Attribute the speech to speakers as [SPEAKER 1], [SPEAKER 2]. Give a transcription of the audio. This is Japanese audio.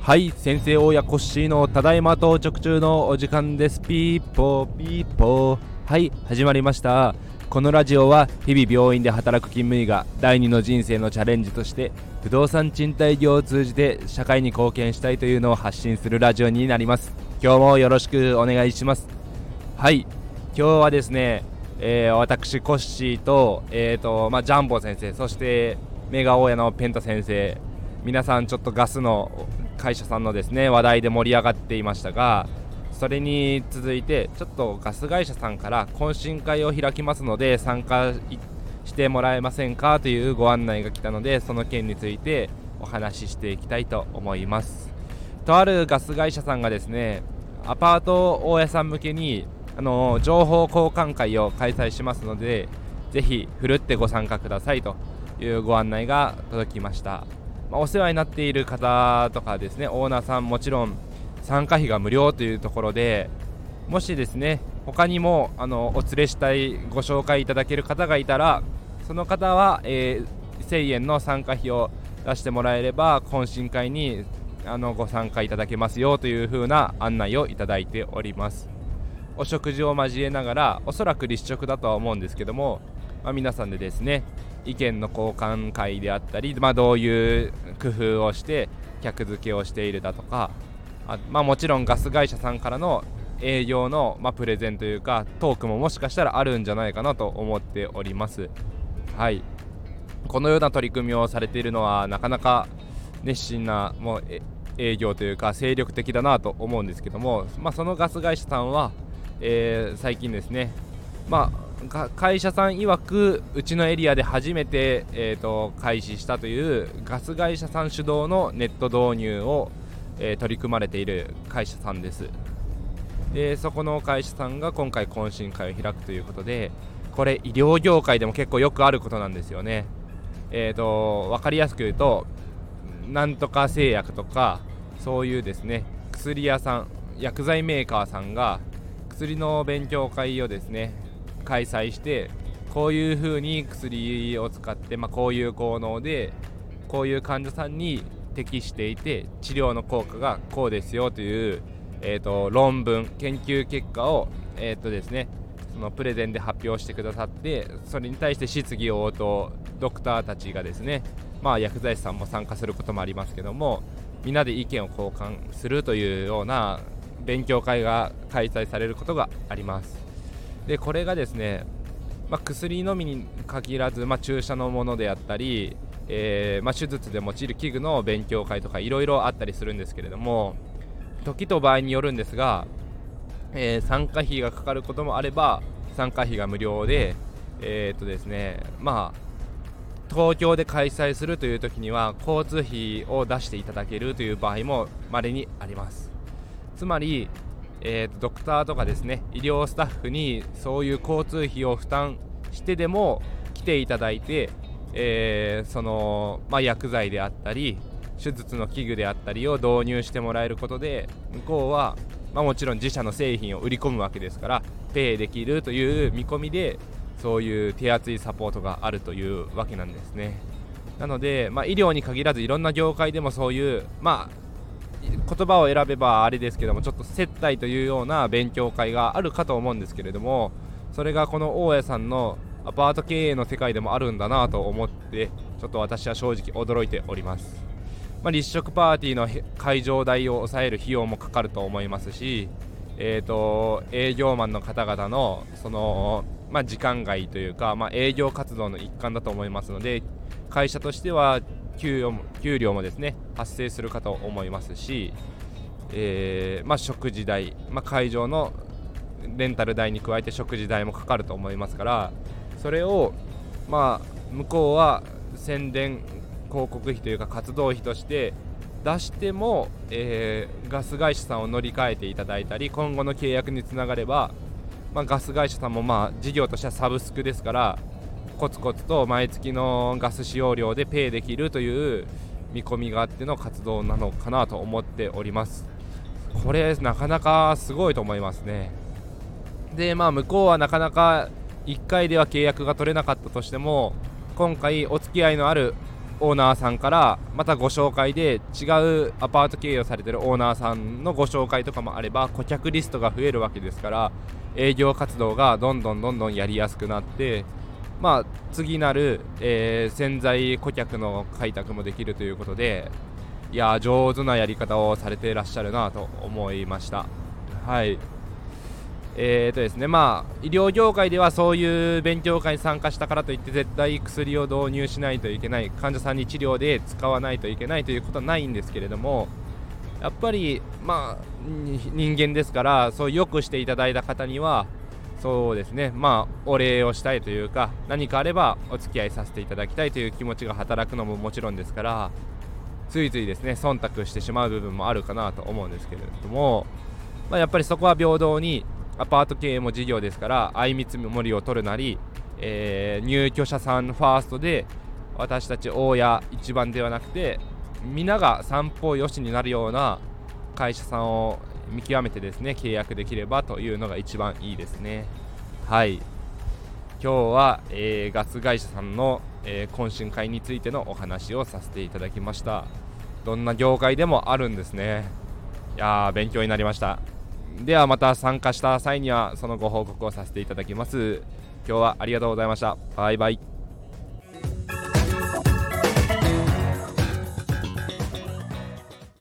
[SPEAKER 1] はい先生親コッシーのただいま到着中のお時間です。ピーポーピーポー。はい始まりました。このラジオは日々病院で働く勤務医が第二の人生のチャレンジとして不動産賃貸業を通じて社会に貢献したいというのを発信するラジオになります。今日もよろしくお願いします。はい今日はですね、えー、私コッシーと,、えーとまあ、ジャンボ先生そしてメガ大家のペンタ先生。皆さんちょっとガスの会社さんのですね話題で盛り上がっていましたがそれに続いてちょっとガス会社さんから懇親会を開きますので参加してもらえませんかというご案内が来たのでその件についてお話ししていきたいと思います。とあるガス会社さんがですねアパート大家さん向けにあの情報交換会を開催しますのでぜひふるってご参加くださいというご案内が届きました。まあ、お世話になっている方とかですねオーナーさんもちろん参加費が無料というところでもしですね他にもあのお連れしたいご紹介いただける方がいたらその方は、えー、1000円の参加費を出してもらえれば懇親会にあのご参加いただけますよという風な案内をいただいております。お食事を交えながらおそらく立食だとは思うんですけども、まあ、皆さんでですね意見の交換会であったり、まあ、どういう工夫をして客付けをしているだとかあ、まあ、もちろんガス会社さんからの営業の、ま、プレゼンというかトークももしかしたらあるんじゃないかなと思っております。はい。このような取り組みをされているのはなかなか熱心なもう営業というか精力的だなと思うんですけども、まあ、そのガス会社さんは、えー、最近ですね。まあ会社さん曰くうちのエリアで初めて、えーと、開始したというガス会社さん主導のネット導入を、えー、取り組まれている会社さんです。でそこの会社さんが今回懇親会を開くということでこれ医療業界でも結構よくあることなんですよね。えーと、分かりやすく言うとなんとか製薬とかそういうですね薬屋さん薬剤メーカーさんが薬の勉強会をですね開催してこういう風に薬を使って、まあ、こういう効能でこういう患者さんに適していて治療の効果がこうですよという、えーと、論文研究結果を、えーとですね、そのプレゼンで発表してくださってそれに対して質疑応答ドクターたちがですね、まあ、薬剤師さんも参加することもありますけどもみんなで意見を交換するというような勉強会が開催されることがあります。でこれがですね、まあ、薬のみに限らず、まあ、注射のものであったり、えー、まあ、手術で用いる器具の勉強会とかいろいろあったりするんですけれども時と場合によるんですが、えー、参加費がかかることもあれば参加費が無料でえー、っとですねまあ東京で開催するという時には交通費を出していただけるという場合も稀にありますつまりえーと、ドクターとかですね医療スタッフにそういう交通費を負担してでも来ていただいて、えー、その、まあ、薬剤であったり手術の器具であったりを導入してもらえることで向こうは、まあ、もちろん自社の製品を売り込むわけですからペイできるという見込みでそういう手厚いサポートがあるというわけなんですね。なので、まあ、医療に限らずいろんな業界でもそういう、まあ、言葉を選べばあれですけどもちょっと接待というような勉強会があるかと思うんですけれどもそれがこの大家さんのアパート経営の世界でもあるんだなと思ってちょっと私は正直驚いております、まあ、立食パーティーの会場代を抑える費用もかかると思いますし、えーと、営業マンの方々のその、まあ、時間外というか、まあ、営業活動の一環だと思いますので会社としては給与も給料もですね発生するかと思いますし、えー、まあ、食事代、まあ、会場のレンタル代に加えて食事代もかかると思いますからそれを、まあ、向こうは宣伝広告費というか活動費として出しても、えー、ガス会社さんを乗り換えていただいたり今後の契約につながれば、まあ、ガス会社さんもまあ事業としてはサブスクですからコツコツと毎月のガス使用量でペイできるという見込みがあっての活動なのかなと思っております。これなかなかすごいと思いますね。でまあ向こうはなかなか1回では契約が取れなかったとしても今回お付き合いのあるオーナーさんからまたご紹介で違うアパート経営をされてるオーナーさんのご紹介とかもあれば顧客リストが増えるわけですから営業活動がどんどんどんどんやりやすくなってまあ次なる、えー、潜在顧客の開拓もできるということでいや上手なやり方をされていらっしゃるなと思いました。はい。えーとですねまあ、医療業界ではそういう勉強会に参加したからといって絶対薬を導入しないといけない患者さんに治療で使わないといけないということはないんですけれどもやっぱり、まあ、人間ですからそうよくしていただいた方にはそうですね。まあお礼をしたいというか何かあればお付き合いさせていただきたいという気持ちが働くのももちろんですからついついですね忖度してしまう部分もあるかなと思うんですけれども、まあ、やっぱりそこは平等にアパート経営も事業ですから相見積もりを取るなり、えー、入居者さんファーストで私たち大家一番ではなくて皆が散歩よしになるような会社さんを見極めてですね契約できればというのが一番いいですね。はい。今日は、えー、ガス会社さんの、えー、懇親会についてのお話をさせていただきました。どんな業界でもあるんですね。いやー勉強になりました。ではまた参加した際にはそのご報告をさせていただきます。今日はありがとうございました。バイバイ。